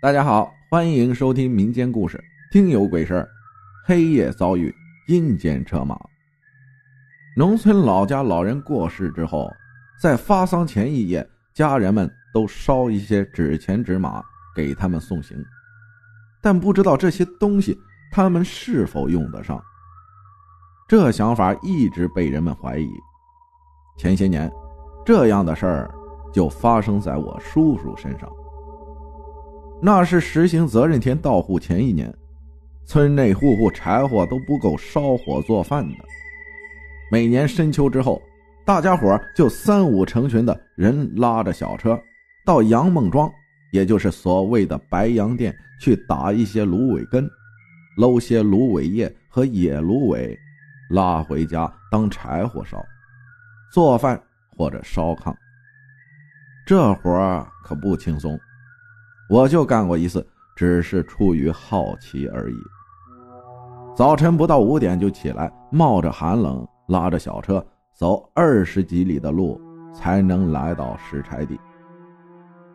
大家好，欢迎收听民间故事，听有鬼事儿黑夜遭遇阴间车马。农村老家老人过世之后，在发丧前一夜，家人们都烧一些纸钱纸马给他们送行，但不知道这些东西他们是否用得上。这想法一直被人们怀疑。前些年，这样的事儿就发生在我叔叔身上。那是实行责任田到户前一年，村内户户柴火都不够烧火做饭的。每年深秋之后，大家伙就三五成群的人拉着小车，到杨孟庄，也就是所谓的白杨店，去打一些芦苇根，搂些芦苇叶和野芦苇，拉回家当柴火烧，做饭或者烧炕。这活可不轻松。我就干过一次，只是出于好奇而已。早晨不到五点就起来，冒着寒冷，拉着小车走二十几里的路，才能来到拾柴地。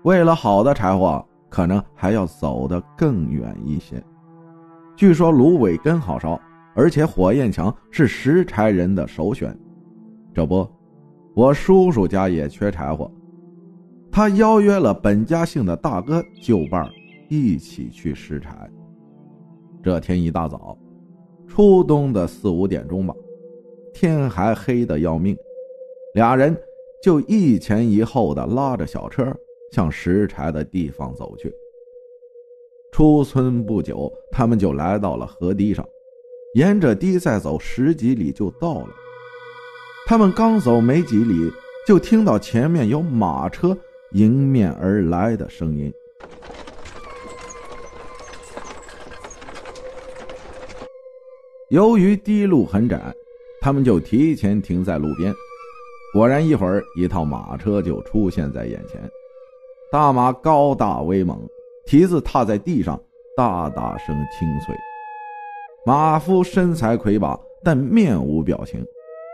为了好的柴火，可能还要走得更远一些。据说芦苇根好烧，而且火焰强，是拾柴人的首选。这不，我叔叔家也缺柴火。他邀约了本家姓的大哥就伴一起去拾柴。这天一大早，初冬的四五点钟吧，天还黑得要命，俩人就一前一后的拉着小车向拾柴的地方走去。出村不久，他们就来到了河堤上，沿着堤再走十几里就到了。他们刚走没几里，就听到前面有马车。迎面而来的声音。由于堤路很窄，他们就提前停在路边。果然，一会儿一套马车就出现在眼前。大马高大威猛，蹄子踏在地上，大大声清脆。马夫身材魁拔，但面无表情。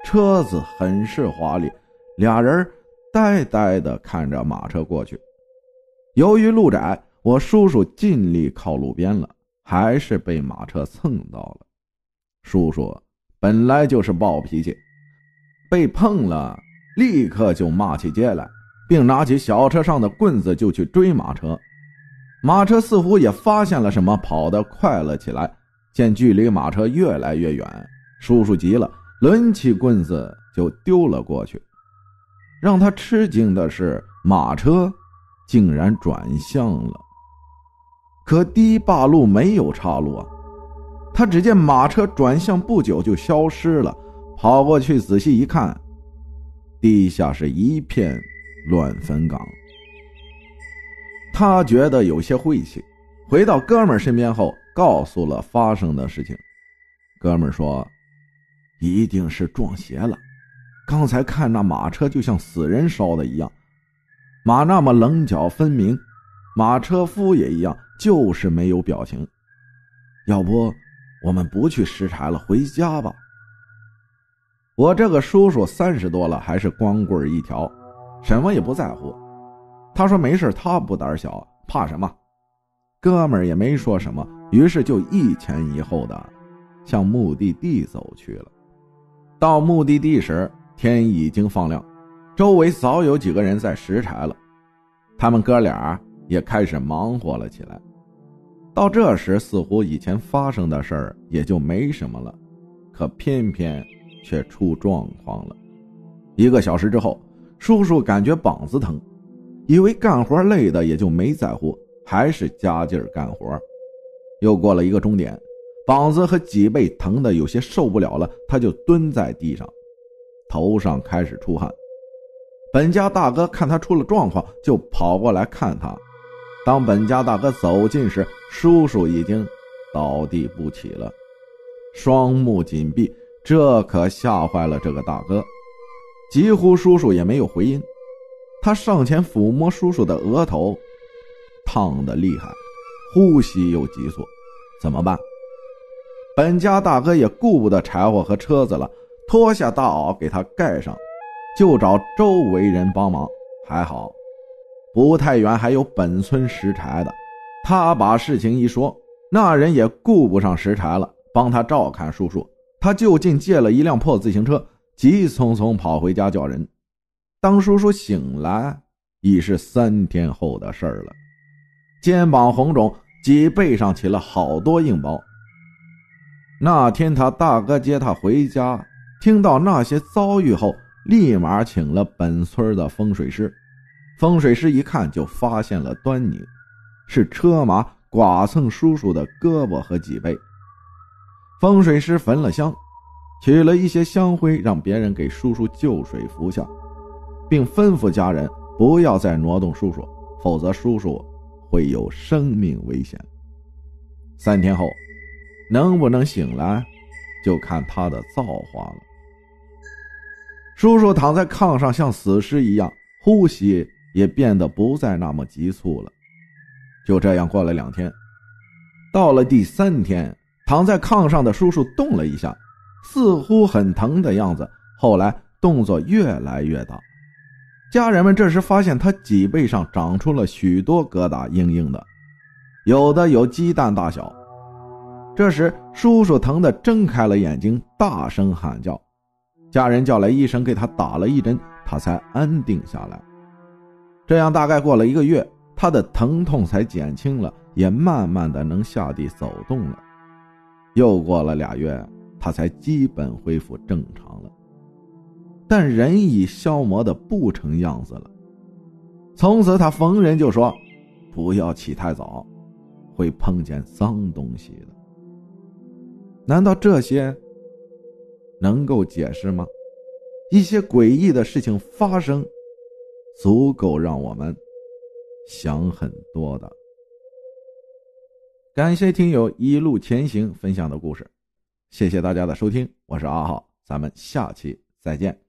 车子很是华丽，俩人。呆呆地看着马车过去，由于路窄，我叔叔尽力靠路边了，还是被马车蹭到了。叔叔本来就是暴脾气，被碰了，立刻就骂起街来，并拿起小车上的棍子就去追马车。马车似乎也发现了什么，跑得快了起来。见距离马车越来越远，叔叔急了，抡起棍子就丢了过去。让他吃惊的是，马车竟然转向了。可堤坝路没有岔路啊！他只见马车转向不久就消失了。跑过去仔细一看，地下是一片乱坟岗。他觉得有些晦气，回到哥们身边后，告诉了发生的事情。哥们说：“一定是撞邪了。”刚才看那马车就像死人烧的一样，马那么棱角分明，马车夫也一样，就是没有表情。要不我们不去拾柴了，回家吧。我这个叔叔三十多了，还是光棍一条，什么也不在乎。他说没事，他不胆小，怕什么？哥们也没说什么，于是就一前一后的向目的地走去了。到目的地时。天已经放亮，周围早有几个人在拾柴了，他们哥俩也开始忙活了起来。到这时，似乎以前发生的事儿也就没什么了，可偏偏却出状况了。一个小时之后，叔叔感觉膀子疼，以为干活累的，也就没在乎，还是加劲儿干活。又过了一个钟点，膀子和脊背疼的有些受不了了，他就蹲在地上。头上开始出汗，本家大哥看他出了状况，就跑过来看他。当本家大哥走近时，叔叔已经倒地不起了，双目紧闭，这可吓坏了这个大哥。几乎叔叔也没有回音，他上前抚摸叔叔的额头，烫得厉害，呼吸又急促，怎么办？本家大哥也顾不得柴火和车子了。脱下大袄给他盖上，就找周围人帮忙。还好，不太远还有本村拾柴的，他把事情一说，那人也顾不上拾柴了，帮他照看叔叔。他就近借了一辆破自行车，急匆匆跑回家叫人。当叔叔醒来，已是三天后的事儿了，肩膀红肿，脊背上起了好多硬包。那天他大哥接他回家，听到那些遭遇后，立马请了本村的风水师。风水师一看就发现了端倪，是车马剐蹭叔叔的胳膊和脊背。风水师焚了香，取了一些香灰，让别人给叔叔就水服下，并吩咐家人不要再挪动叔叔，否则叔叔会有生命危险。三天后，能不能醒来，就看他的造化了。叔叔躺在炕上，像死尸一样，呼吸也变得不再那么急促了。就这样过了两天，到了第三天。躺在炕上的叔叔动了一下，似乎很疼的样子。后来动作越来越大，家人们这时发现他脊背上长出了许多疙瘩，硬硬的，有的有鸡蛋大小。这时叔叔疼得睁开了眼睛，大声喊叫。家人叫来医生，给他打了一针，他才安定下来。这样大概过了一个月，他的疼痛才减轻了，也慢慢的能下地走动了。又过了俩月，他才基本恢复正常了。但人已消磨的不成样子了。从此他逢人就说：“不要起太早，会碰见脏东西的。”难道这些能够解释吗？一些诡异的事情发生，足够让我们想很多的。感谢听友一路前行分享的故事，谢谢大家的收听，我是阿浩，咱们下期再见。